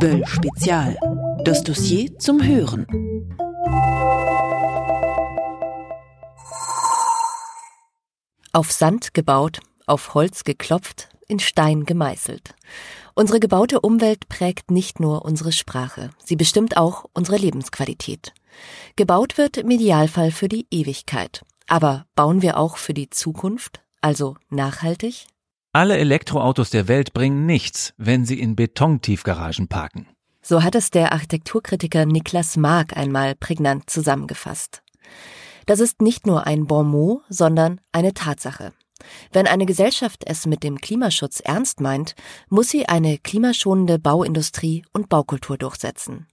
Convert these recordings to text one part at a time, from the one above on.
Böll Spezial. Das Dossier zum Hören. Auf Sand gebaut, auf Holz geklopft, in Stein gemeißelt. Unsere gebaute Umwelt prägt nicht nur unsere Sprache, sie bestimmt auch unsere Lebensqualität. Gebaut wird im Idealfall für die Ewigkeit. Aber bauen wir auch für die Zukunft, also nachhaltig? Alle Elektroautos der Welt bringen nichts, wenn sie in Betontiefgaragen parken. So hat es der Architekturkritiker Niklas Mark einmal prägnant zusammengefasst. Das ist nicht nur ein Bon mot, sondern eine Tatsache. Wenn eine Gesellschaft es mit dem Klimaschutz ernst meint, muss sie eine klimaschonende Bauindustrie und Baukultur durchsetzen.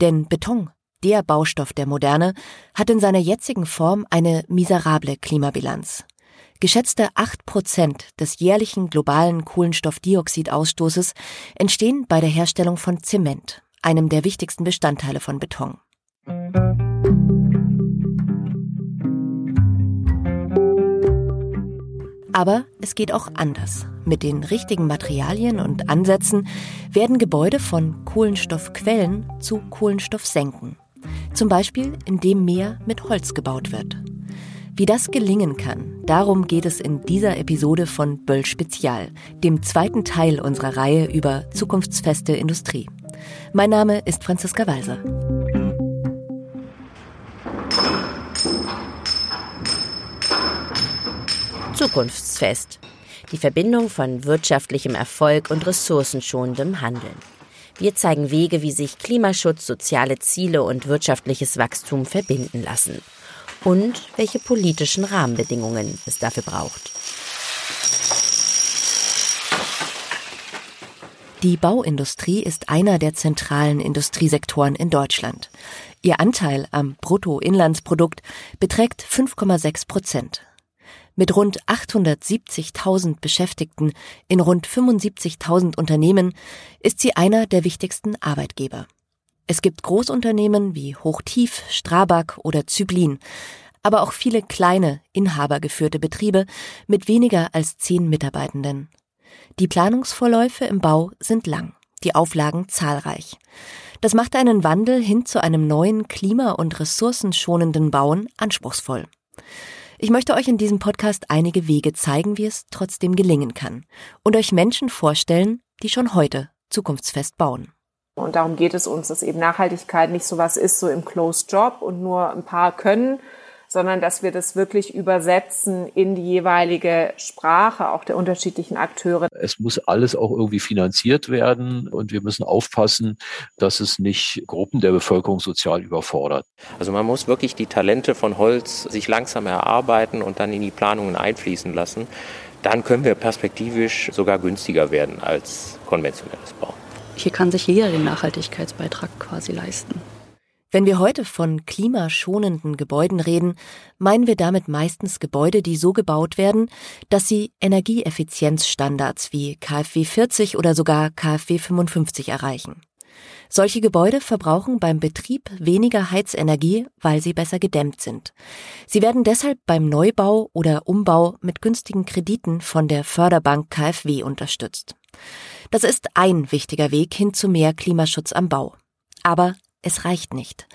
Denn Beton, der Baustoff der Moderne, hat in seiner jetzigen Form eine miserable Klimabilanz. Geschätzte acht Prozent des jährlichen globalen Kohlenstoffdioxidausstoßes entstehen bei der Herstellung von Zement, einem der wichtigsten Bestandteile von Beton. Aber es geht auch anders. Mit den richtigen Materialien und Ansätzen werden Gebäude von Kohlenstoffquellen zu Kohlenstoffsenken. Zum Beispiel, indem mehr mit Holz gebaut wird. Wie das gelingen kann, darum geht es in dieser Episode von Böll Spezial, dem zweiten Teil unserer Reihe über zukunftsfeste Industrie. Mein Name ist Franziska Walser. Zukunftsfest. Die Verbindung von wirtschaftlichem Erfolg und ressourcenschonendem Handeln. Wir zeigen Wege, wie sich Klimaschutz, soziale Ziele und wirtschaftliches Wachstum verbinden lassen. Und welche politischen Rahmenbedingungen es dafür braucht. Die Bauindustrie ist einer der zentralen Industriesektoren in Deutschland. Ihr Anteil am Bruttoinlandsprodukt beträgt 5,6 Prozent. Mit rund 870.000 Beschäftigten in rund 75.000 Unternehmen ist sie einer der wichtigsten Arbeitgeber. Es gibt Großunternehmen wie Hochtief, Strabag oder Zyblin, aber auch viele kleine, inhabergeführte Betriebe mit weniger als zehn Mitarbeitenden. Die Planungsvorläufe im Bau sind lang, die Auflagen zahlreich. Das macht einen Wandel hin zu einem neuen klima- und ressourcenschonenden Bauen anspruchsvoll. Ich möchte euch in diesem Podcast einige Wege zeigen, wie es trotzdem gelingen kann und euch Menschen vorstellen, die schon heute zukunftsfest bauen. Und darum geht es uns, dass eben Nachhaltigkeit nicht so was ist, so im Closed Job und nur ein paar können, sondern dass wir das wirklich übersetzen in die jeweilige Sprache auch der unterschiedlichen Akteure. Es muss alles auch irgendwie finanziert werden und wir müssen aufpassen, dass es nicht Gruppen der Bevölkerung sozial überfordert. Also man muss wirklich die Talente von Holz sich langsam erarbeiten und dann in die Planungen einfließen lassen. Dann können wir perspektivisch sogar günstiger werden als konventionelles Bauen. Hier kann sich jeder den Nachhaltigkeitsbeitrag quasi leisten. Wenn wir heute von klimaschonenden Gebäuden reden, meinen wir damit meistens Gebäude, die so gebaut werden, dass sie Energieeffizienzstandards wie KfW 40 oder sogar KfW 55 erreichen. Solche Gebäude verbrauchen beim Betrieb weniger Heizenergie, weil sie besser gedämmt sind. Sie werden deshalb beim Neubau oder Umbau mit günstigen Krediten von der Förderbank KfW unterstützt. Das ist ein wichtiger Weg hin zu mehr Klimaschutz am Bau. Aber es reicht nicht.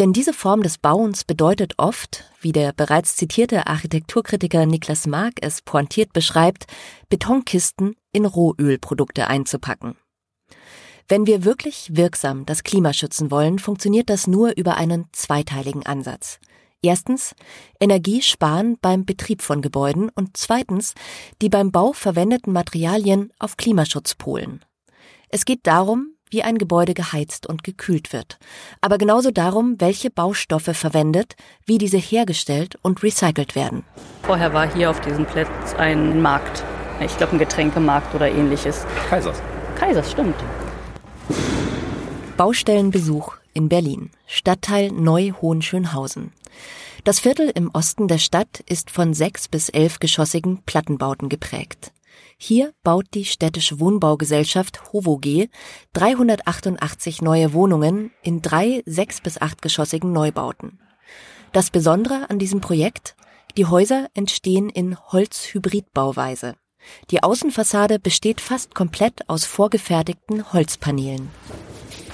Denn diese Form des Bauens bedeutet oft, wie der bereits zitierte Architekturkritiker Niklas Mark es pointiert beschreibt, Betonkisten in Rohölprodukte einzupacken. Wenn wir wirklich wirksam das Klima schützen wollen, funktioniert das nur über einen zweiteiligen Ansatz. Erstens Energie sparen beim Betrieb von Gebäuden und zweitens die beim Bau verwendeten Materialien auf Klimaschutz polen. Es geht darum, wie ein Gebäude geheizt und gekühlt wird, aber genauso darum, welche Baustoffe verwendet, wie diese hergestellt und recycelt werden. Vorher war hier auf diesem Platz ein Markt. Ich glaube, ein Getränkemarkt oder ähnliches. Kaisers. Kaisers, stimmt. Baustellenbesuch in Berlin, Stadtteil Neu-Hohenschönhausen. Das Viertel im Osten der Stadt ist von sechs bis elfgeschossigen Plattenbauten geprägt. Hier baut die städtische Wohnbaugesellschaft HOVOG 388 neue Wohnungen in drei sechs- bis achtgeschossigen Neubauten. Das Besondere an diesem Projekt? Die Häuser entstehen in Holzhybridbauweise. Die Außenfassade besteht fast komplett aus vorgefertigten Holzpaneelen.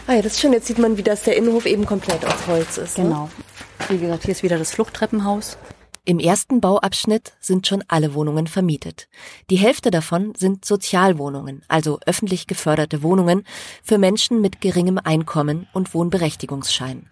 Ah ja, das ist schön. Jetzt sieht man, wie das der Innenhof eben komplett aus Holz ist. Ne? Wie gesagt, hier ist wieder das Fluchttreppenhaus. Im ersten Bauabschnitt sind schon alle Wohnungen vermietet. Die Hälfte davon sind Sozialwohnungen, also öffentlich geförderte Wohnungen für Menschen mit geringem Einkommen und Wohnberechtigungsschein.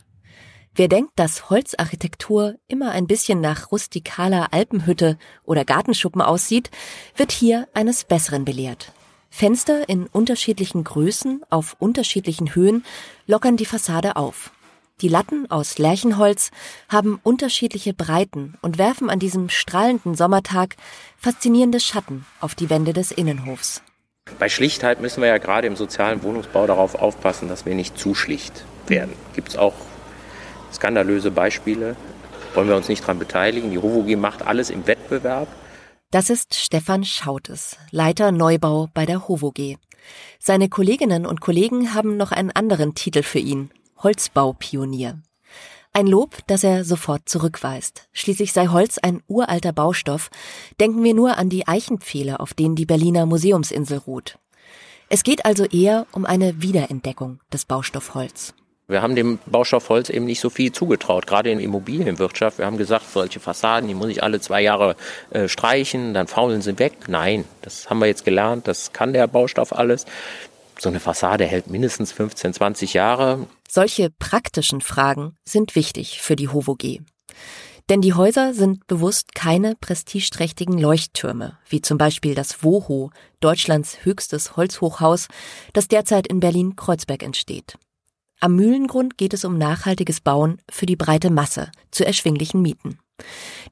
Wer denkt, dass Holzarchitektur immer ein bisschen nach rustikaler Alpenhütte oder Gartenschuppen aussieht, wird hier eines Besseren belehrt. Fenster in unterschiedlichen Größen auf unterschiedlichen Höhen lockern die Fassade auf. Die Latten aus Lärchenholz haben unterschiedliche Breiten und werfen an diesem strahlenden Sommertag faszinierende Schatten auf die Wände des Innenhofs. Bei Schlichtheit müssen wir ja gerade im sozialen Wohnungsbau darauf aufpassen, dass wir nicht zu schlicht werden. Gibt es auch skandalöse Beispiele? Wollen wir uns nicht daran beteiligen? Die HOVOG macht alles im Wettbewerb. Das ist Stefan Schautes, Leiter Neubau bei der HOVOG. Seine Kolleginnen und Kollegen haben noch einen anderen Titel für ihn, Holzbaupionier. Ein Lob, das er sofort zurückweist. Schließlich sei Holz ein uralter Baustoff. Denken wir nur an die Eichenpfähle, auf denen die Berliner Museumsinsel ruht. Es geht also eher um eine Wiederentdeckung des Baustoffholz. Wir haben dem Baustoff Holz eben nicht so viel zugetraut, gerade in der Immobilienwirtschaft. Wir haben gesagt, solche Fassaden, die muss ich alle zwei Jahre äh, streichen, dann faulen sie weg. Nein, das haben wir jetzt gelernt, das kann der Baustoff alles. So eine Fassade hält mindestens 15, 20 Jahre. Solche praktischen Fragen sind wichtig für die HOVOG. Denn die Häuser sind bewusst keine prestigeträchtigen Leuchttürme, wie zum Beispiel das WOHO, Deutschlands höchstes Holzhochhaus, das derzeit in Berlin-Kreuzberg entsteht. Am Mühlengrund geht es um nachhaltiges Bauen für die breite Masse zu erschwinglichen Mieten.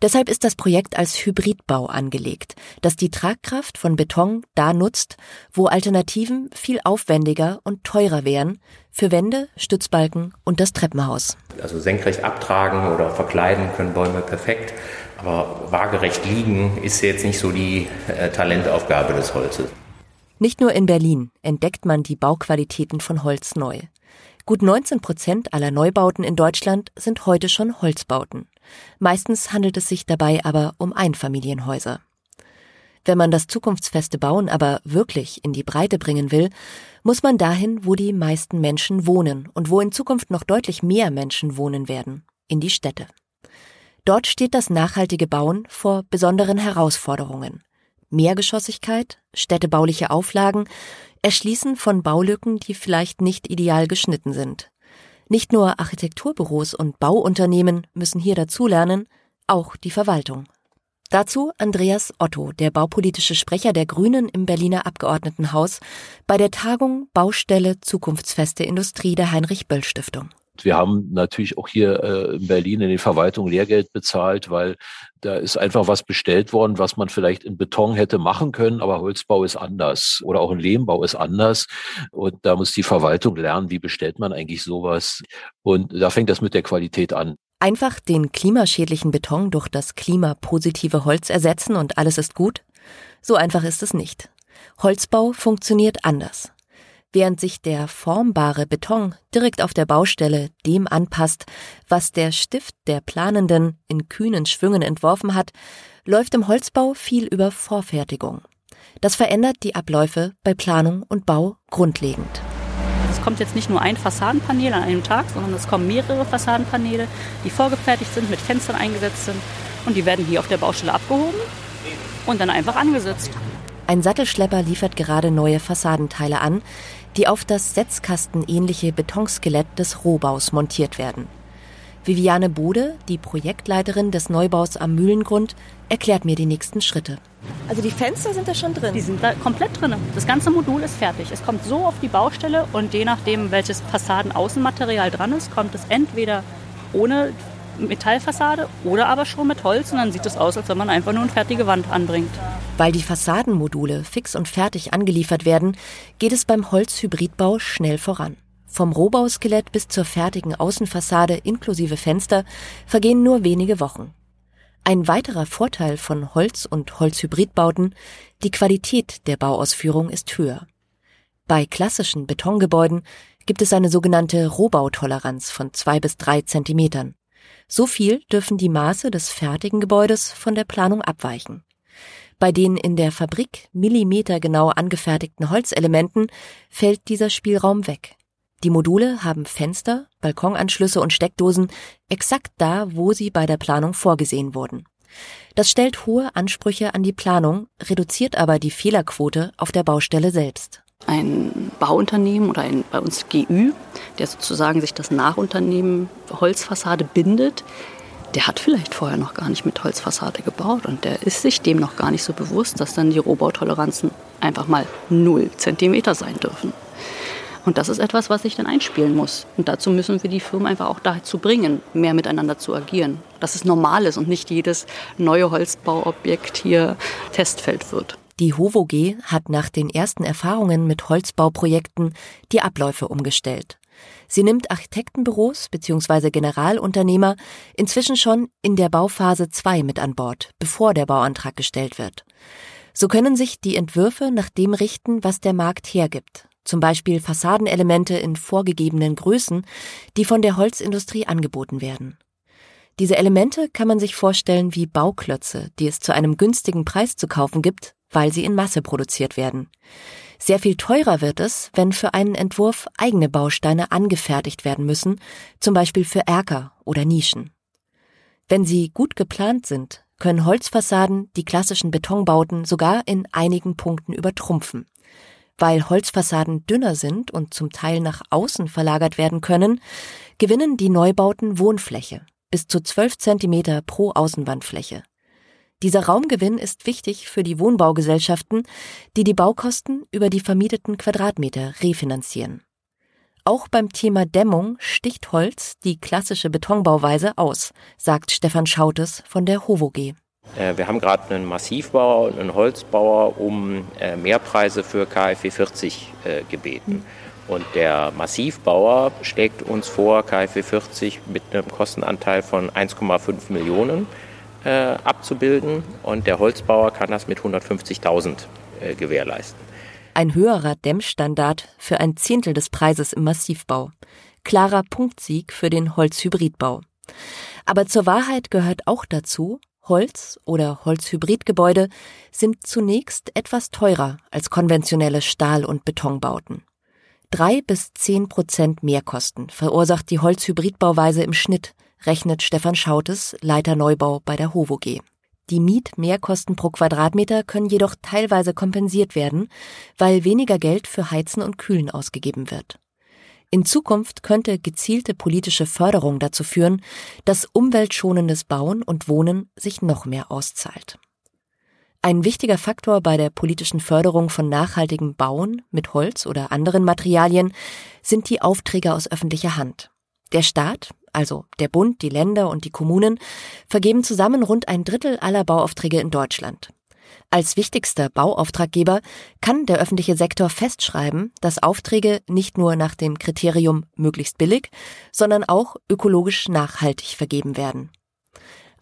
Deshalb ist das Projekt als Hybridbau angelegt, das die Tragkraft von Beton da nutzt, wo Alternativen viel aufwendiger und teurer wären für Wände, Stützbalken und das Treppenhaus. Also senkrecht abtragen oder verkleiden können Bäume perfekt, aber waagerecht liegen ist jetzt nicht so die äh, Talentaufgabe des Holzes. Nicht nur in Berlin entdeckt man die Bauqualitäten von Holz neu. Gut 19 Prozent aller Neubauten in Deutschland sind heute schon Holzbauten. Meistens handelt es sich dabei aber um Einfamilienhäuser. Wenn man das zukunftsfeste Bauen aber wirklich in die Breite bringen will, muss man dahin, wo die meisten Menschen wohnen und wo in Zukunft noch deutlich mehr Menschen wohnen werden, in die Städte. Dort steht das nachhaltige Bauen vor besonderen Herausforderungen. Mehrgeschossigkeit, städtebauliche Auflagen, Erschließen von Baulücken, die vielleicht nicht ideal geschnitten sind. Nicht nur Architekturbüros und Bauunternehmen müssen hier dazulernen, auch die Verwaltung. Dazu Andreas Otto, der baupolitische Sprecher der Grünen im Berliner Abgeordnetenhaus bei der Tagung Baustelle Zukunftsfeste Industrie der Heinrich Böll Stiftung. Wir haben natürlich auch hier äh, in Berlin in den Verwaltungen Lehrgeld bezahlt, weil da ist einfach was bestellt worden, was man vielleicht in Beton hätte machen können, aber Holzbau ist anders oder auch ein Lehmbau ist anders. Und da muss die Verwaltung lernen, wie bestellt man eigentlich sowas. Und da fängt das mit der Qualität an. Einfach den klimaschädlichen Beton durch das klimapositive Holz ersetzen und alles ist gut? So einfach ist es nicht. Holzbau funktioniert anders. Während sich der formbare Beton direkt auf der Baustelle dem anpasst, was der Stift der Planenden in kühnen Schwüngen entworfen hat, läuft im Holzbau viel über Vorfertigung. Das verändert die Abläufe bei Planung und Bau grundlegend. Es kommt jetzt nicht nur ein Fassadenpanel an einem Tag, sondern es kommen mehrere Fassadenpaneele, die vorgefertigt sind, mit Fenstern eingesetzt sind und die werden hier auf der Baustelle abgehoben und dann einfach angesetzt. Ein Sattelschlepper liefert gerade neue Fassadenteile an, die auf das setzkastenähnliche Betonskelett des Rohbaus montiert werden. Viviane Bode, die Projektleiterin des Neubaus am Mühlengrund, erklärt mir die nächsten Schritte. Also die Fenster sind da schon drin? Die sind da komplett drin. Das ganze Modul ist fertig. Es kommt so auf die Baustelle und je nachdem, welches Fassadenaußenmaterial dran ist, kommt es entweder ohne Metallfassade oder aber schon mit Holz und dann sieht es aus, als wenn man einfach nur eine fertige Wand anbringt. Weil die Fassadenmodule fix und fertig angeliefert werden, geht es beim Holzhybridbau schnell voran. Vom Rohbauskelett bis zur fertigen Außenfassade inklusive Fenster vergehen nur wenige Wochen. Ein weiterer Vorteil von Holz- und Holzhybridbauten, die Qualität der Bauausführung ist höher. Bei klassischen Betongebäuden gibt es eine sogenannte Rohbautoleranz von zwei bis drei Zentimetern. So viel dürfen die Maße des fertigen Gebäudes von der Planung abweichen. Bei den in der Fabrik millimetergenau angefertigten Holzelementen fällt dieser Spielraum weg. Die Module haben Fenster, Balkonanschlüsse und Steckdosen exakt da, wo sie bei der Planung vorgesehen wurden. Das stellt hohe Ansprüche an die Planung, reduziert aber die Fehlerquote auf der Baustelle selbst. Ein Bauunternehmen oder ein bei uns GÜ, der sozusagen sich das Nachunternehmen Holzfassade bindet, der hat vielleicht vorher noch gar nicht mit Holzfassade gebaut und der ist sich dem noch gar nicht so bewusst, dass dann die Rohbautoleranzen einfach mal null Zentimeter sein dürfen. Und das ist etwas, was ich dann einspielen muss. Und dazu müssen wir die Firmen einfach auch dazu bringen, mehr miteinander zu agieren. Dass es normal ist und nicht jedes neue Holzbauobjekt hier Testfeld wird. Die HOVOG hat nach den ersten Erfahrungen mit Holzbauprojekten die Abläufe umgestellt. Sie nimmt Architektenbüros bzw. Generalunternehmer inzwischen schon in der Bauphase 2 mit an Bord, bevor der Bauantrag gestellt wird. So können sich die Entwürfe nach dem richten, was der Markt hergibt. Zum Beispiel Fassadenelemente in vorgegebenen Größen, die von der Holzindustrie angeboten werden. Diese Elemente kann man sich vorstellen wie Bauklötze, die es zu einem günstigen Preis zu kaufen gibt, weil sie in Masse produziert werden. Sehr viel teurer wird es, wenn für einen Entwurf eigene Bausteine angefertigt werden müssen, zum Beispiel für Erker oder Nischen. Wenn sie gut geplant sind, können Holzfassaden die klassischen Betonbauten sogar in einigen Punkten übertrumpfen. Weil Holzfassaden dünner sind und zum Teil nach außen verlagert werden können, gewinnen die Neubauten Wohnfläche bis zu 12 Zentimeter pro Außenwandfläche. Dieser Raumgewinn ist wichtig für die Wohnbaugesellschaften, die die Baukosten über die vermieteten Quadratmeter refinanzieren. Auch beim Thema Dämmung sticht Holz die klassische Betonbauweise aus, sagt Stefan Schautes von der HOVOG. Äh, wir haben gerade einen Massivbauer und einen Holzbauer um äh, Mehrpreise für KfW 40 äh, gebeten. Und der Massivbauer schlägt uns vor, KfW 40 mit einem Kostenanteil von 1,5 Millionen äh, abzubilden und der Holzbauer kann das mit 150.000 äh, gewährleisten. Ein höherer Dämmstandard für ein Zehntel des Preises im Massivbau. Klarer Punktsieg für den Holzhybridbau. Aber zur Wahrheit gehört auch dazu, Holz- oder Holzhybridgebäude sind zunächst etwas teurer als konventionelle Stahl- und Betonbauten. Drei bis zehn Prozent Mehrkosten verursacht die Holzhybridbauweise im Schnitt, rechnet Stefan Schautes, Leiter Neubau bei der HOVOG. Die Mietmehrkosten pro Quadratmeter können jedoch teilweise kompensiert werden, weil weniger Geld für Heizen und Kühlen ausgegeben wird. In Zukunft könnte gezielte politische Förderung dazu führen, dass umweltschonendes Bauen und Wohnen sich noch mehr auszahlt. Ein wichtiger Faktor bei der politischen Förderung von nachhaltigem Bauen mit Holz oder anderen Materialien sind die Aufträge aus öffentlicher Hand. Der Staat, also der Bund, die Länder und die Kommunen, vergeben zusammen rund ein Drittel aller Bauaufträge in Deutschland. Als wichtigster Bauauftraggeber kann der öffentliche Sektor festschreiben, dass Aufträge nicht nur nach dem Kriterium möglichst billig, sondern auch ökologisch nachhaltig vergeben werden.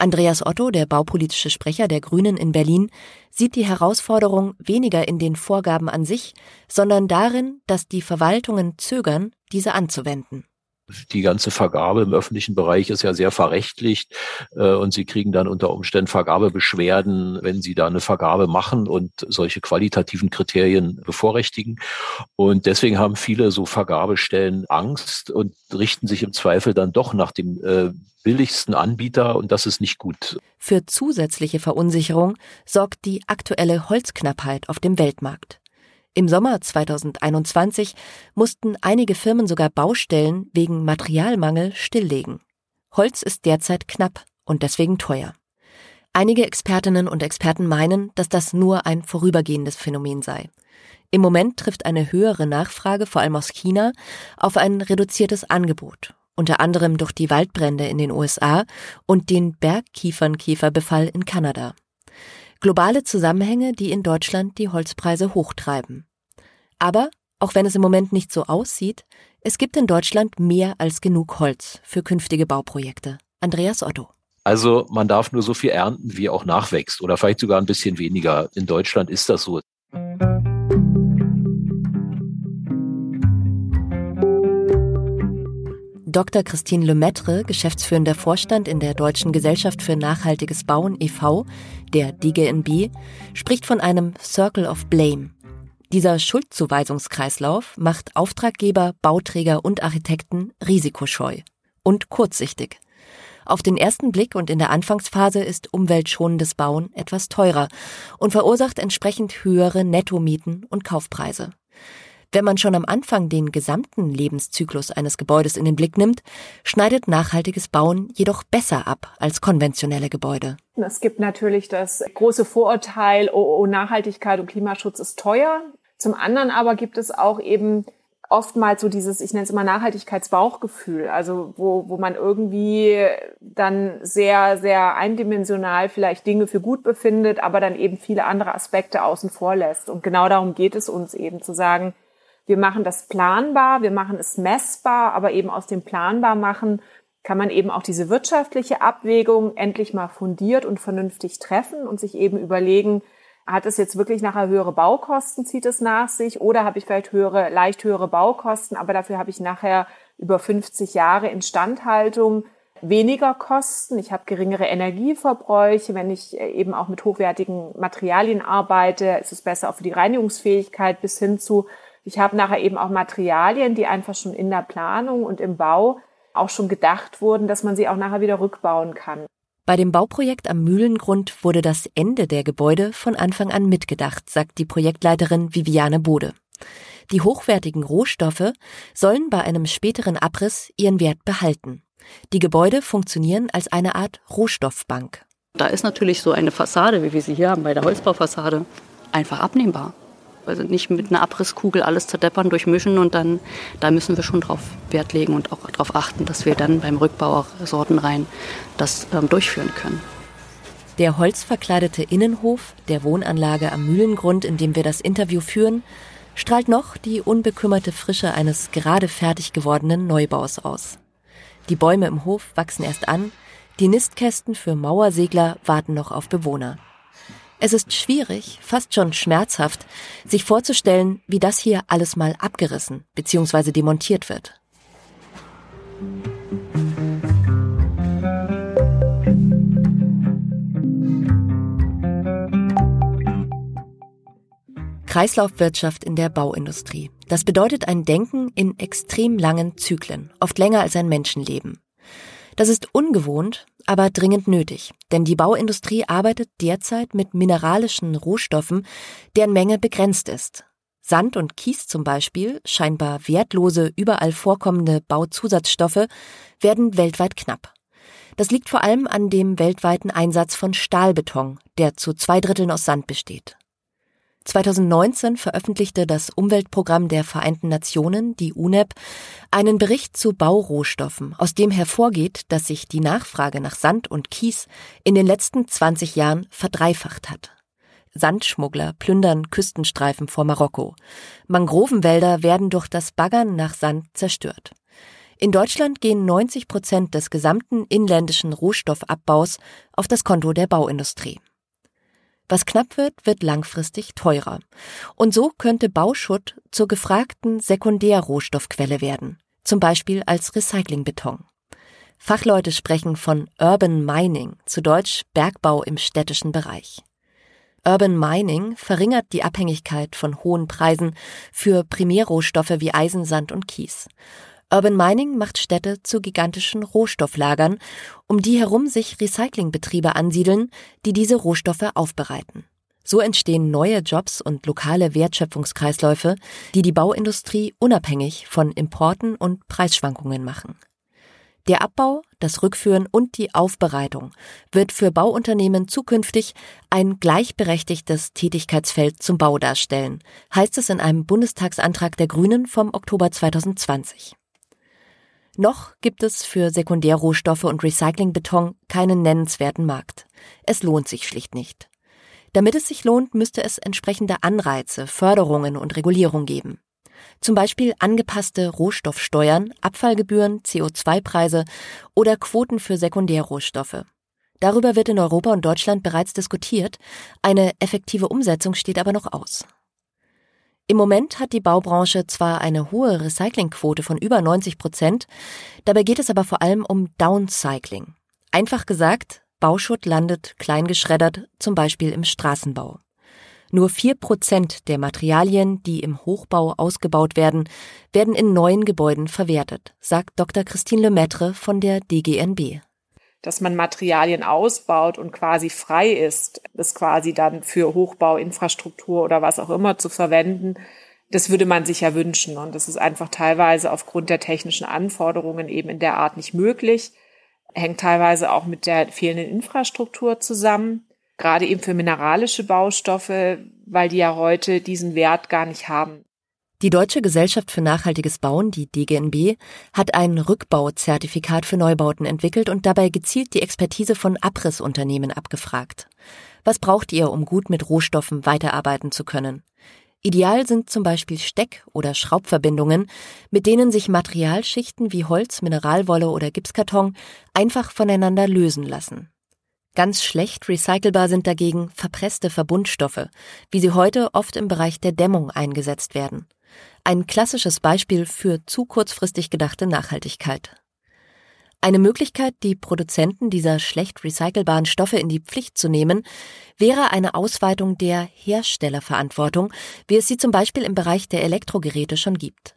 Andreas Otto, der baupolitische Sprecher der Grünen in Berlin, sieht die Herausforderung weniger in den Vorgaben an sich, sondern darin, dass die Verwaltungen zögern, diese anzuwenden die ganze Vergabe im öffentlichen Bereich ist ja sehr verrechtlicht äh, und Sie kriegen dann unter Umständen Vergabebeschwerden, wenn Sie da eine Vergabe machen und solche qualitativen Kriterien bevorrechtigen. Und deswegen haben viele so Vergabestellen Angst und richten sich im Zweifel dann doch nach dem äh, billigsten Anbieter und das ist nicht gut. Für zusätzliche Verunsicherung sorgt die aktuelle Holzknappheit auf dem Weltmarkt. Im Sommer 2021 mussten einige Firmen sogar Baustellen wegen Materialmangel stilllegen. Holz ist derzeit knapp und deswegen teuer. Einige Expertinnen und Experten meinen, dass das nur ein vorübergehendes Phänomen sei. Im Moment trifft eine höhere Nachfrage, vor allem aus China, auf ein reduziertes Angebot, unter anderem durch die Waldbrände in den USA und den Bergkiefernkäferbefall in Kanada globale Zusammenhänge, die in Deutschland die Holzpreise hochtreiben. Aber, auch wenn es im Moment nicht so aussieht, es gibt in Deutschland mehr als genug Holz für künftige Bauprojekte. Andreas Otto. Also man darf nur so viel ernten, wie auch nachwächst oder vielleicht sogar ein bisschen weniger. In Deutschland ist das so. Dr. Christine Lemaitre, geschäftsführender Vorstand in der Deutschen Gesellschaft für nachhaltiges Bauen e.V., der DGNB, spricht von einem Circle of Blame. Dieser Schuldzuweisungskreislauf macht Auftraggeber, Bauträger und Architekten risikoscheu und kurzsichtig. Auf den ersten Blick und in der Anfangsphase ist umweltschonendes Bauen etwas teurer und verursacht entsprechend höhere Nettomieten und Kaufpreise. Wenn man schon am Anfang den gesamten Lebenszyklus eines Gebäudes in den Blick nimmt, schneidet nachhaltiges Bauen jedoch besser ab als konventionelle Gebäude. Es gibt natürlich das große Vorurteil, oh, oh, Nachhaltigkeit und Klimaschutz ist teuer. Zum anderen aber gibt es auch eben oftmals so dieses, ich nenne es immer Nachhaltigkeitsbauchgefühl, also wo, wo man irgendwie dann sehr, sehr eindimensional vielleicht Dinge für gut befindet, aber dann eben viele andere Aspekte außen vor lässt. Und genau darum geht es uns eben zu sagen, wir machen das planbar, wir machen es messbar, aber eben aus dem planbar machen kann man eben auch diese wirtschaftliche Abwägung endlich mal fundiert und vernünftig treffen und sich eben überlegen, hat es jetzt wirklich nachher höhere Baukosten, zieht es nach sich, oder habe ich vielleicht höhere, leicht höhere Baukosten, aber dafür habe ich nachher über 50 Jahre Instandhaltung weniger Kosten, ich habe geringere Energieverbräuche, wenn ich äh, eben auch mit hochwertigen Materialien arbeite, ist es besser auch für die Reinigungsfähigkeit bis hin zu ich habe nachher eben auch Materialien, die einfach schon in der Planung und im Bau auch schon gedacht wurden, dass man sie auch nachher wieder rückbauen kann. Bei dem Bauprojekt am Mühlengrund wurde das Ende der Gebäude von Anfang an mitgedacht, sagt die Projektleiterin Viviane Bode. Die hochwertigen Rohstoffe sollen bei einem späteren Abriss ihren Wert behalten. Die Gebäude funktionieren als eine Art Rohstoffbank. Da ist natürlich so eine Fassade, wie wir sie hier haben bei der Holzbaufassade, einfach abnehmbar. Also nicht mit einer Abrisskugel alles zerdeppern, durchmischen und dann, da müssen wir schon drauf Wert legen und auch darauf achten, dass wir dann beim Rückbau auch sortenrein das ähm, durchführen können. Der holzverkleidete Innenhof der Wohnanlage am Mühlengrund, in dem wir das Interview führen, strahlt noch die unbekümmerte Frische eines gerade fertig gewordenen Neubaus aus. Die Bäume im Hof wachsen erst an, die Nistkästen für Mauersegler warten noch auf Bewohner. Es ist schwierig, fast schon schmerzhaft, sich vorzustellen, wie das hier alles mal abgerissen bzw. demontiert wird. Kreislaufwirtschaft in der Bauindustrie. Das bedeutet ein Denken in extrem langen Zyklen, oft länger als ein Menschenleben. Das ist ungewohnt, aber dringend nötig, denn die Bauindustrie arbeitet derzeit mit mineralischen Rohstoffen, deren Menge begrenzt ist. Sand und Kies zum Beispiel, scheinbar wertlose, überall vorkommende Bauzusatzstoffe, werden weltweit knapp. Das liegt vor allem an dem weltweiten Einsatz von Stahlbeton, der zu zwei Dritteln aus Sand besteht. 2019 veröffentlichte das Umweltprogramm der Vereinten Nationen, die UNEP, einen Bericht zu Baurohstoffen, aus dem hervorgeht, dass sich die Nachfrage nach Sand und Kies in den letzten 20 Jahren verdreifacht hat. Sandschmuggler plündern Küstenstreifen vor Marokko. Mangrovenwälder werden durch das Baggern nach Sand zerstört. In Deutschland gehen 90 Prozent des gesamten inländischen Rohstoffabbaus auf das Konto der Bauindustrie. Was knapp wird, wird langfristig teurer. Und so könnte Bauschutt zur gefragten Sekundärrohstoffquelle werden, zum Beispiel als Recyclingbeton. Fachleute sprechen von Urban Mining, zu Deutsch Bergbau im städtischen Bereich. Urban Mining verringert die Abhängigkeit von hohen Preisen für Primärrohstoffe wie Eisen, Sand und Kies Urban Mining macht Städte zu gigantischen Rohstofflagern, um die herum sich Recyclingbetriebe ansiedeln, die diese Rohstoffe aufbereiten. So entstehen neue Jobs und lokale Wertschöpfungskreisläufe, die die Bauindustrie unabhängig von Importen und Preisschwankungen machen. Der Abbau, das Rückführen und die Aufbereitung wird für Bauunternehmen zukünftig ein gleichberechtigtes Tätigkeitsfeld zum Bau darstellen, heißt es in einem Bundestagsantrag der Grünen vom Oktober 2020. Noch gibt es für Sekundärrohstoffe und Recyclingbeton keinen nennenswerten Markt. Es lohnt sich schlicht nicht. Damit es sich lohnt, müsste es entsprechende Anreize, Förderungen und Regulierung geben. Zum Beispiel angepasste Rohstoffsteuern, Abfallgebühren, CO2-Preise oder Quoten für Sekundärrohstoffe. Darüber wird in Europa und Deutschland bereits diskutiert, eine effektive Umsetzung steht aber noch aus. Im Moment hat die Baubranche zwar eine hohe Recyclingquote von über 90 Prozent, dabei geht es aber vor allem um Downcycling. Einfach gesagt, Bauschutt landet kleingeschreddert, zum Beispiel im Straßenbau. Nur vier Prozent der Materialien, die im Hochbau ausgebaut werden, werden in neuen Gebäuden verwertet, sagt Dr. Christine Lemaitre von der DGNB. Dass man Materialien ausbaut und quasi frei ist, das quasi dann für Hochbauinfrastruktur oder was auch immer zu verwenden, das würde man sich ja wünschen. Und das ist einfach teilweise aufgrund der technischen Anforderungen eben in der Art nicht möglich. Hängt teilweise auch mit der fehlenden Infrastruktur zusammen gerade eben für mineralische Baustoffe, weil die ja heute diesen Wert gar nicht haben. Die Deutsche Gesellschaft für nachhaltiges Bauen, die DGNB, hat ein Rückbauzertifikat für Neubauten entwickelt und dabei gezielt die Expertise von Abrissunternehmen abgefragt. Was braucht ihr, um gut mit Rohstoffen weiterarbeiten zu können? Ideal sind zum Beispiel Steck- oder Schraubverbindungen, mit denen sich Materialschichten wie Holz, Mineralwolle oder Gipskarton einfach voneinander lösen lassen. Ganz schlecht recycelbar sind dagegen verpresste Verbundstoffe, wie sie heute oft im Bereich der Dämmung eingesetzt werden. Ein klassisches Beispiel für zu kurzfristig gedachte Nachhaltigkeit. Eine Möglichkeit, die Produzenten dieser schlecht recycelbaren Stoffe in die Pflicht zu nehmen, wäre eine Ausweitung der Herstellerverantwortung, wie es sie zum Beispiel im Bereich der Elektrogeräte schon gibt.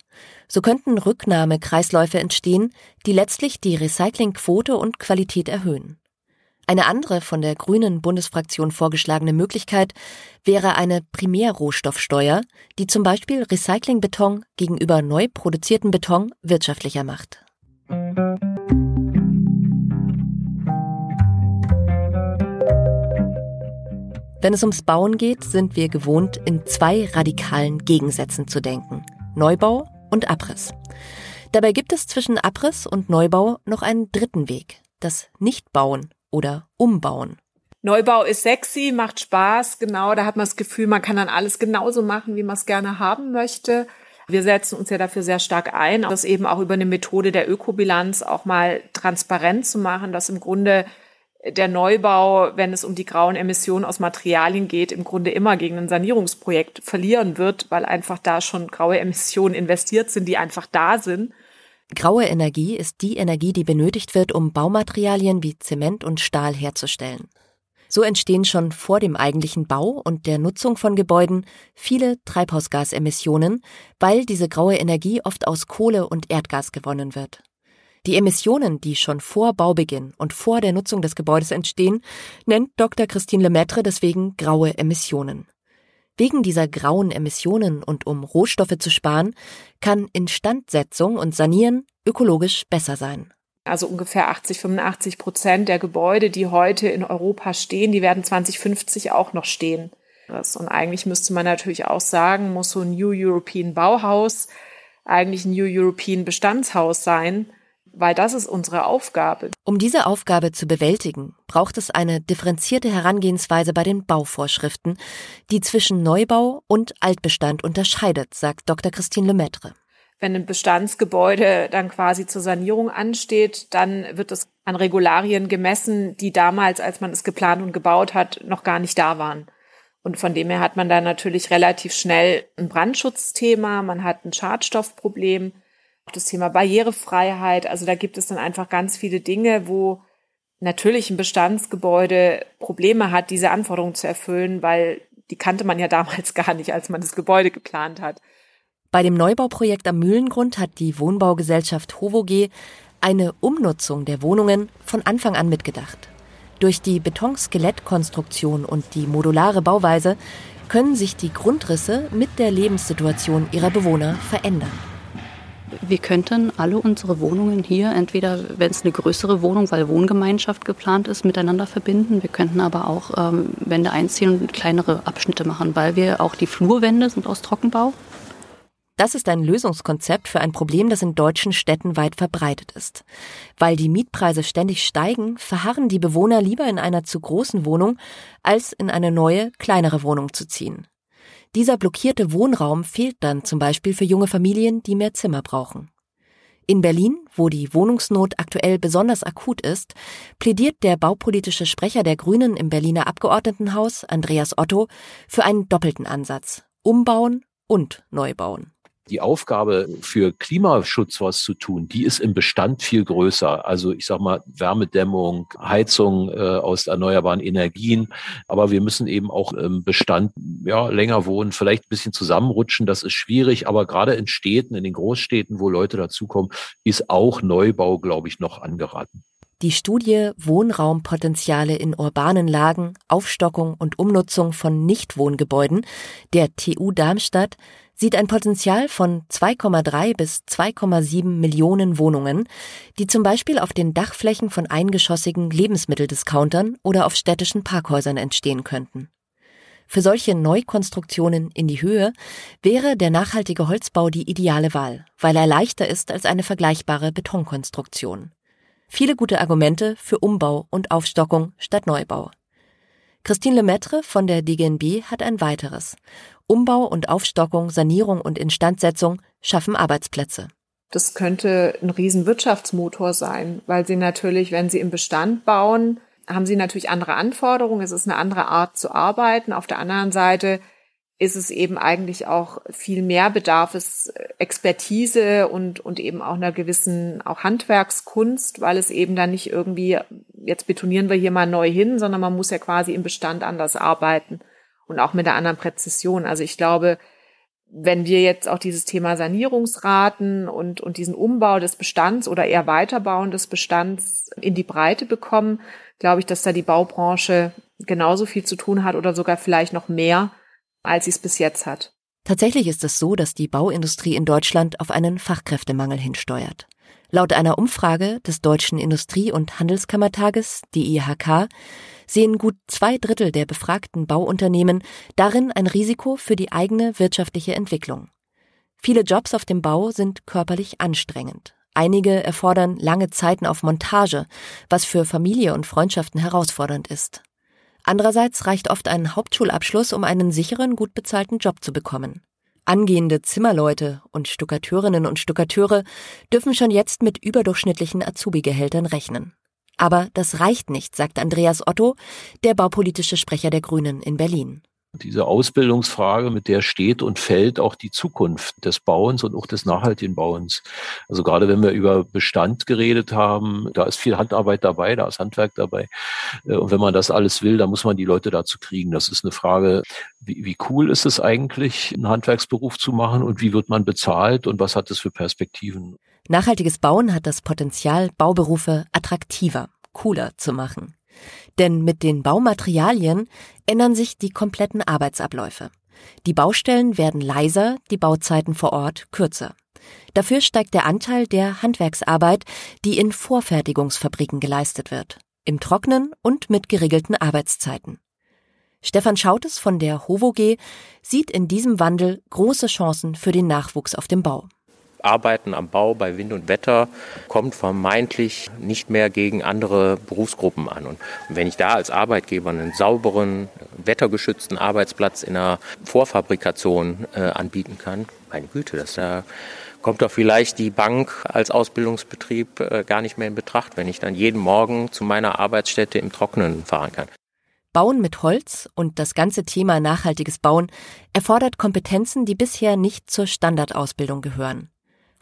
So könnten Rücknahmekreisläufe entstehen, die letztlich die Recyclingquote und Qualität erhöhen. Eine andere von der Grünen Bundesfraktion vorgeschlagene Möglichkeit wäre eine Primärrohstoffsteuer, die zum Beispiel Recyclingbeton gegenüber neu produzierten Beton wirtschaftlicher macht. Wenn es ums Bauen geht, sind wir gewohnt, in zwei radikalen Gegensätzen zu denken. Neubau und Abriss. Dabei gibt es zwischen Abriss und Neubau noch einen dritten Weg, das Nichtbauen oder umbauen. Neubau ist sexy, macht Spaß, genau, da hat man das Gefühl, man kann dann alles genauso machen, wie man es gerne haben möchte. Wir setzen uns ja dafür sehr stark ein, das eben auch über eine Methode der Ökobilanz auch mal transparent zu machen, dass im Grunde der Neubau, wenn es um die grauen Emissionen aus Materialien geht, im Grunde immer gegen ein Sanierungsprojekt verlieren wird, weil einfach da schon graue Emissionen investiert sind, die einfach da sind. Graue Energie ist die Energie, die benötigt wird, um Baumaterialien wie Zement und Stahl herzustellen. So entstehen schon vor dem eigentlichen Bau und der Nutzung von Gebäuden viele Treibhausgasemissionen, weil diese graue Energie oft aus Kohle und Erdgas gewonnen wird. Die Emissionen, die schon vor Baubeginn und vor der Nutzung des Gebäudes entstehen, nennt Dr. Christine Lemaitre deswegen graue Emissionen. Wegen dieser grauen Emissionen und um Rohstoffe zu sparen, kann Instandsetzung und Sanieren ökologisch besser sein. Also ungefähr 80, 85 Prozent der Gebäude, die heute in Europa stehen, die werden 2050 auch noch stehen. Und eigentlich müsste man natürlich auch sagen, muss so ein New European Bauhaus eigentlich ein New European Bestandshaus sein, weil das ist unsere Aufgabe. Um diese Aufgabe zu bewältigen, braucht es eine differenzierte Herangehensweise bei den Bauvorschriften, die zwischen Neubau und Altbestand unterscheidet, sagt Dr. Christine Lemaitre. Wenn ein Bestandsgebäude dann quasi zur Sanierung ansteht, dann wird es an Regularien gemessen, die damals, als man es geplant und gebaut hat, noch gar nicht da waren. Und von dem her hat man da natürlich relativ schnell ein Brandschutzthema, man hat ein Schadstoffproblem, das Thema Barrierefreiheit. Also da gibt es dann einfach ganz viele Dinge, wo natürlich ein Bestandsgebäude Probleme hat, diese Anforderungen zu erfüllen, weil die kannte man ja damals gar nicht, als man das Gebäude geplant hat. Bei dem Neubauprojekt am Mühlengrund hat die Wohnbaugesellschaft HOVOG eine Umnutzung der Wohnungen von Anfang an mitgedacht. Durch die Betonskelettkonstruktion und die modulare Bauweise können sich die Grundrisse mit der Lebenssituation ihrer Bewohner verändern wir könnten alle unsere Wohnungen hier, entweder wenn es eine größere Wohnung, weil Wohngemeinschaft geplant ist, miteinander verbinden. Wir könnten aber auch ähm, Wände einziehen und kleinere Abschnitte machen, weil wir auch die Flurwände sind aus Trockenbau. Das ist ein Lösungskonzept für ein Problem, das in deutschen Städten weit verbreitet ist. Weil die Mietpreise ständig steigen, verharren die Bewohner lieber in einer zu großen Wohnung, als in eine neue, kleinere Wohnung zu ziehen. Dieser blockierte Wohnraum fehlt dann zum Beispiel für junge Familien, die mehr Zimmer brauchen. In Berlin, wo die Wohnungsnot aktuell besonders akut ist, plädiert der baupolitische Sprecher der Grünen im Berliner Abgeordnetenhaus, Andreas Otto, für einen doppelten Ansatz. Umbauen und neu bauen die Aufgabe für Klimaschutz was zu tun, die ist im Bestand viel größer. Also ich sag mal Wärmedämmung, Heizung äh, aus erneuerbaren Energien. Aber wir müssen eben auch im Bestand ja länger wohnen, vielleicht ein bisschen zusammenrutschen. Das ist schwierig. Aber gerade in Städten, in den Großstädten, wo Leute dazukommen, ist auch Neubau, glaube ich, noch angeraten. Die Studie Wohnraumpotenziale in urbanen Lagen, Aufstockung und Umnutzung von Nichtwohngebäuden der TU Darmstadt sieht ein Potenzial von 2,3 bis 2,7 Millionen Wohnungen, die zum Beispiel auf den Dachflächen von eingeschossigen Lebensmitteldiscountern oder auf städtischen Parkhäusern entstehen könnten. Für solche Neukonstruktionen in die Höhe wäre der nachhaltige Holzbau die ideale Wahl, weil er leichter ist als eine vergleichbare Betonkonstruktion. Viele gute Argumente für Umbau und Aufstockung statt Neubau. Christine Lemaitre von der DGNB hat ein weiteres. Umbau und Aufstockung, Sanierung und Instandsetzung schaffen Arbeitsplätze. Das könnte ein Riesenwirtschaftsmotor sein, weil sie natürlich, wenn sie im Bestand bauen, haben sie natürlich andere Anforderungen. Es ist eine andere Art zu arbeiten. Auf der anderen Seite ist es eben eigentlich auch viel mehr bedarf es Expertise und, und eben auch einer gewissen auch Handwerkskunst, weil es eben dann nicht irgendwie, jetzt betonieren wir hier mal neu hin, sondern man muss ja quasi im Bestand anders arbeiten und auch mit einer anderen Präzision. Also ich glaube, wenn wir jetzt auch dieses Thema Sanierungsraten und, und diesen Umbau des Bestands oder eher Weiterbauen des Bestands in die Breite bekommen, glaube ich, dass da die Baubranche genauso viel zu tun hat oder sogar vielleicht noch mehr, als sie es bis jetzt hat. Tatsächlich ist es so, dass die Bauindustrie in Deutschland auf einen Fachkräftemangel hinsteuert. Laut einer Umfrage des Deutschen Industrie- und Handelskammertages, die IHK, sehen gut zwei Drittel der befragten Bauunternehmen darin ein Risiko für die eigene wirtschaftliche Entwicklung. Viele Jobs auf dem Bau sind körperlich anstrengend. Einige erfordern lange Zeiten auf Montage, was für Familie und Freundschaften herausfordernd ist. Andererseits reicht oft ein Hauptschulabschluss, um einen sicheren, gut bezahlten Job zu bekommen. Angehende Zimmerleute und Stuckateurinnen und Stuckateure dürfen schon jetzt mit überdurchschnittlichen Azubi-Gehältern rechnen. Aber das reicht nicht, sagt Andreas Otto, der baupolitische Sprecher der Grünen in Berlin. Diese Ausbildungsfrage, mit der steht und fällt auch die Zukunft des Bauens und auch des nachhaltigen Bauens. Also gerade wenn wir über Bestand geredet haben, da ist viel Handarbeit dabei, da ist Handwerk dabei. Äh, und wenn man das alles will, dann muss man die Leute dazu kriegen. Das ist eine Frage, wie, wie cool ist es eigentlich, einen Handwerksberuf zu machen und wie wird man bezahlt und was hat es für Perspektiven? Nachhaltiges Bauen hat das Potenzial, Bauberufe attraktiver, cooler zu machen. Denn mit den Baumaterialien ändern sich die kompletten Arbeitsabläufe. Die Baustellen werden leiser, die Bauzeiten vor Ort kürzer. Dafür steigt der Anteil der Handwerksarbeit, die in Vorfertigungsfabriken geleistet wird, im Trocknen und mit geregelten Arbeitszeiten. Stefan Schautes von der HOVOG sieht in diesem Wandel große Chancen für den Nachwuchs auf dem Bau. Arbeiten am Bau bei Wind und Wetter kommt vermeintlich nicht mehr gegen andere Berufsgruppen an. Und wenn ich da als Arbeitgeber einen sauberen, wettergeschützten Arbeitsplatz in einer Vorfabrikation äh, anbieten kann, meine Güte, das da kommt doch vielleicht die Bank als Ausbildungsbetrieb äh, gar nicht mehr in Betracht, wenn ich dann jeden Morgen zu meiner Arbeitsstätte im Trockenen fahren kann. Bauen mit Holz und das ganze Thema nachhaltiges Bauen erfordert Kompetenzen, die bisher nicht zur Standardausbildung gehören.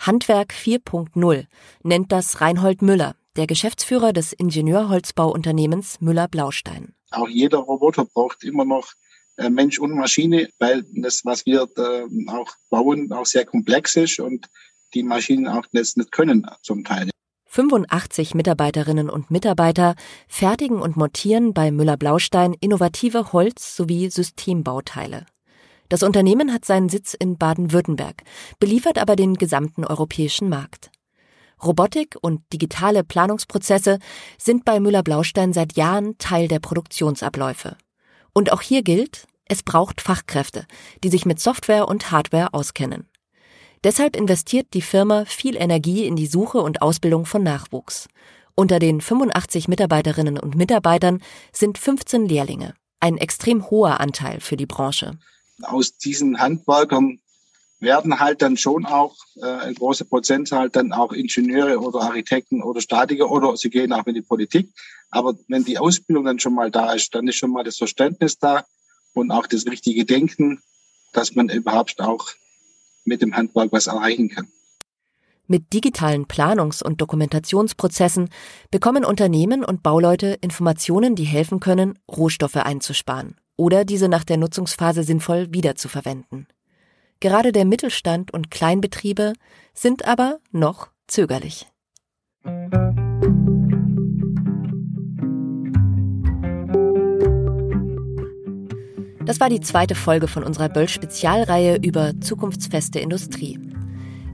Handwerk 4.0 nennt das Reinhold Müller, der Geschäftsführer des Ingenieurholzbauunternehmens Müller-Blaustein. Auch jeder Roboter braucht immer noch äh, Mensch und Maschine, weil das, was wir auch bauen, auch sehr komplex ist und die Maschinen auch das nicht können zum Teil. 85 Mitarbeiterinnen und Mitarbeiter fertigen und montieren bei Müller-Blaustein innovative Holz- sowie Systembauteile. Das Unternehmen hat seinen Sitz in Baden-Württemberg, beliefert aber den gesamten europäischen Markt. Robotik und digitale Planungsprozesse sind bei Müller-Blaustein seit Jahren Teil der Produktionsabläufe. Und auch hier gilt, es braucht Fachkräfte, die sich mit Software und Hardware auskennen. Deshalb investiert die Firma viel Energie in die Suche und Ausbildung von Nachwuchs. Unter den 85 Mitarbeiterinnen und Mitarbeitern sind 15 Lehrlinge, ein extrem hoher Anteil für die Branche aus diesen Handwerkern werden halt dann schon auch äh, ein großer Prozentzahl dann auch Ingenieure oder Architekten oder Statiker oder sie gehen auch in die Politik. Aber wenn die Ausbildung dann schon mal da ist, dann ist schon mal das Verständnis da und auch das richtige Denken dass man überhaupt auch mit dem Handwerk was erreichen kann. Mit digitalen Planungs- und Dokumentationsprozessen bekommen Unternehmen und Bauleute Informationen, die helfen können, Rohstoffe einzusparen oder diese nach der Nutzungsphase sinnvoll wiederzuverwenden. Gerade der Mittelstand und Kleinbetriebe sind aber noch zögerlich. Das war die zweite Folge von unserer Böll-Spezialreihe über zukunftsfeste Industrie.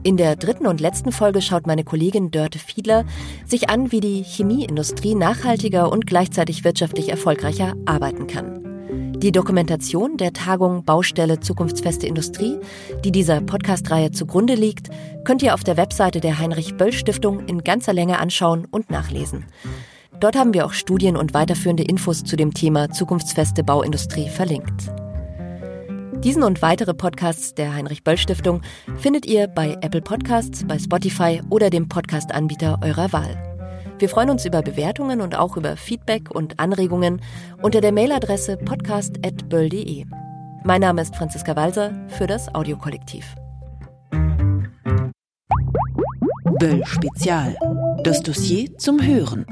In der dritten und letzten Folge schaut meine Kollegin Dörte Fiedler sich an, wie die Chemieindustrie nachhaltiger und gleichzeitig wirtschaftlich erfolgreicher arbeiten kann. Die Dokumentation der Tagung Baustelle Zukunftsfeste Industrie, die dieser Podcast-Reihe zugrunde liegt, könnt ihr auf der Webseite der Heinrich-Böll-Stiftung in ganzer Länge anschauen und nachlesen. Dort haben wir auch Studien und weiterführende Infos zu dem Thema zukunftsfeste Bauindustrie verlinkt. Diesen und weitere Podcasts der Heinrich-Böll-Stiftung findet ihr bei Apple Podcasts, bei Spotify oder dem Podcast-Anbieter eurer Wahl. Wir freuen uns über Bewertungen und auch über Feedback und Anregungen unter der Mailadresse podcast.böll.de. Mein Name ist Franziska Walser für das Audiokollektiv. Böll Spezial. Das Dossier zum Hören.